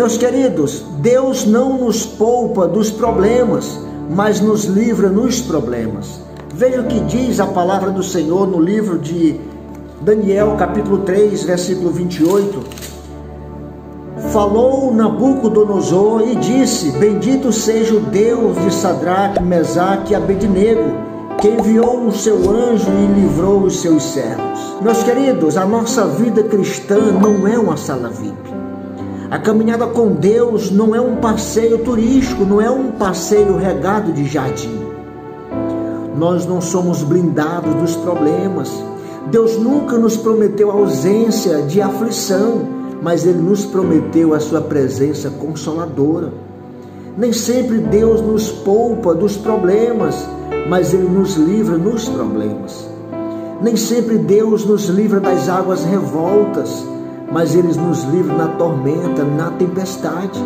Meus queridos, Deus não nos poupa dos problemas, mas nos livra nos problemas. Veja o que diz a palavra do Senhor no livro de Daniel, capítulo 3, versículo 28. Falou Nabucodonosor e disse: Bendito seja o Deus de Sadraque, Mesaque e Abednego, que enviou o seu anjo e livrou os seus servos. Meus queridos, a nossa vida cristã não é uma sala VIP. A caminhada com Deus não é um passeio turístico, não é um passeio regado de jardim. Nós não somos blindados dos problemas. Deus nunca nos prometeu ausência de aflição, mas Ele nos prometeu a Sua presença consoladora. Nem sempre Deus nos poupa dos problemas, mas Ele nos livra nos problemas. Nem sempre Deus nos livra das águas revoltas, mas Ele nos livra na tormenta, na tempestade.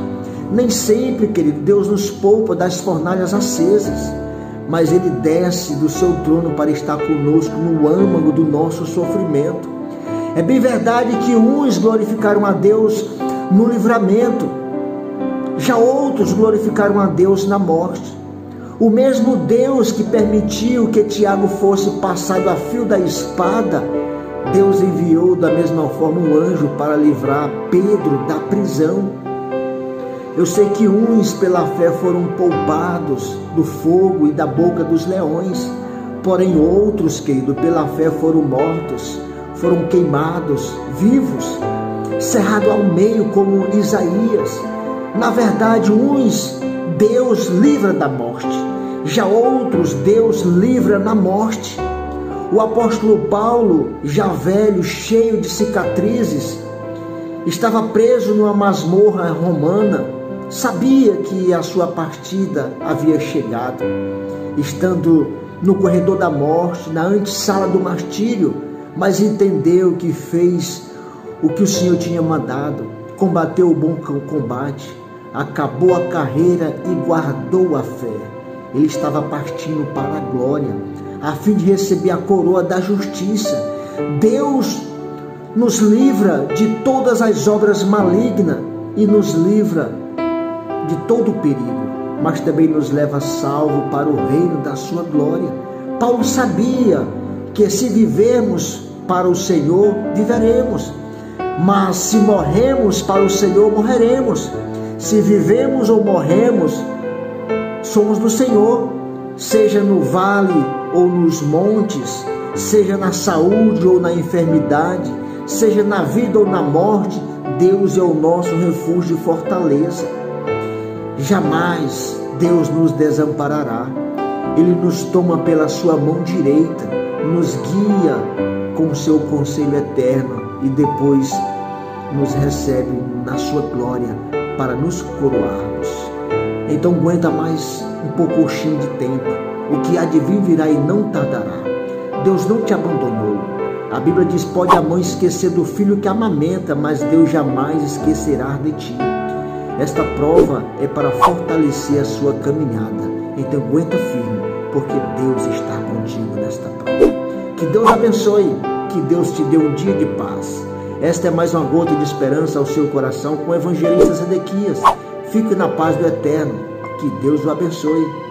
Nem sempre, querido, Deus nos poupa das fornalhas acesas, mas Ele desce do seu trono para estar conosco no âmago do nosso sofrimento. É bem verdade que uns glorificaram a Deus no livramento, já outros glorificaram a Deus na morte. O mesmo Deus que permitiu que Tiago fosse passado a fio da espada, Deus enviou da mesma forma um anjo para livrar Pedro da prisão. Eu sei que uns pela fé foram poupados do fogo e da boca dos leões, porém outros, querido, pela fé foram mortos, foram queimados, vivos, cerrado ao meio como Isaías. Na verdade, uns Deus livra da morte, já outros Deus livra na morte. O apóstolo Paulo, já velho, cheio de cicatrizes, estava preso numa masmorra romana, sabia que a sua partida havia chegado. Estando no corredor da morte, na antessala do martírio, mas entendeu que fez o que o Senhor tinha mandado, combateu o bom combate, acabou a carreira e guardou a fé. Ele estava partindo para a glória a fim de receber a coroa da justiça. Deus nos livra de todas as obras malignas e nos livra de todo o perigo, mas também nos leva salvo para o reino da sua glória. Paulo sabia que se vivermos para o Senhor, viveremos. Mas se morremos para o Senhor, morreremos. Se vivemos ou morremos, somos do Senhor, seja no vale ou nos montes, seja na saúde ou na enfermidade, seja na vida ou na morte, Deus é o nosso refúgio e fortaleza. Jamais Deus nos desamparará. Ele nos toma pela sua mão direita, nos guia com seu conselho eterno e depois nos recebe na sua glória para nos coroarmos. Então aguenta mais um pouquinho de tempo o que há de vir virá e não tardará. Deus não te abandonou. A Bíblia diz: pode a mãe esquecer do filho que amamenta, mas Deus jamais esquecerá de ti. Esta prova é para fortalecer a sua caminhada. Então aguenta firme, porque Deus está contigo nesta prova. Que Deus abençoe, que Deus te dê um dia de paz. Esta é mais uma gota de esperança ao seu coração com o evangelista Zedequias. Fique na paz do Eterno. Que Deus o abençoe.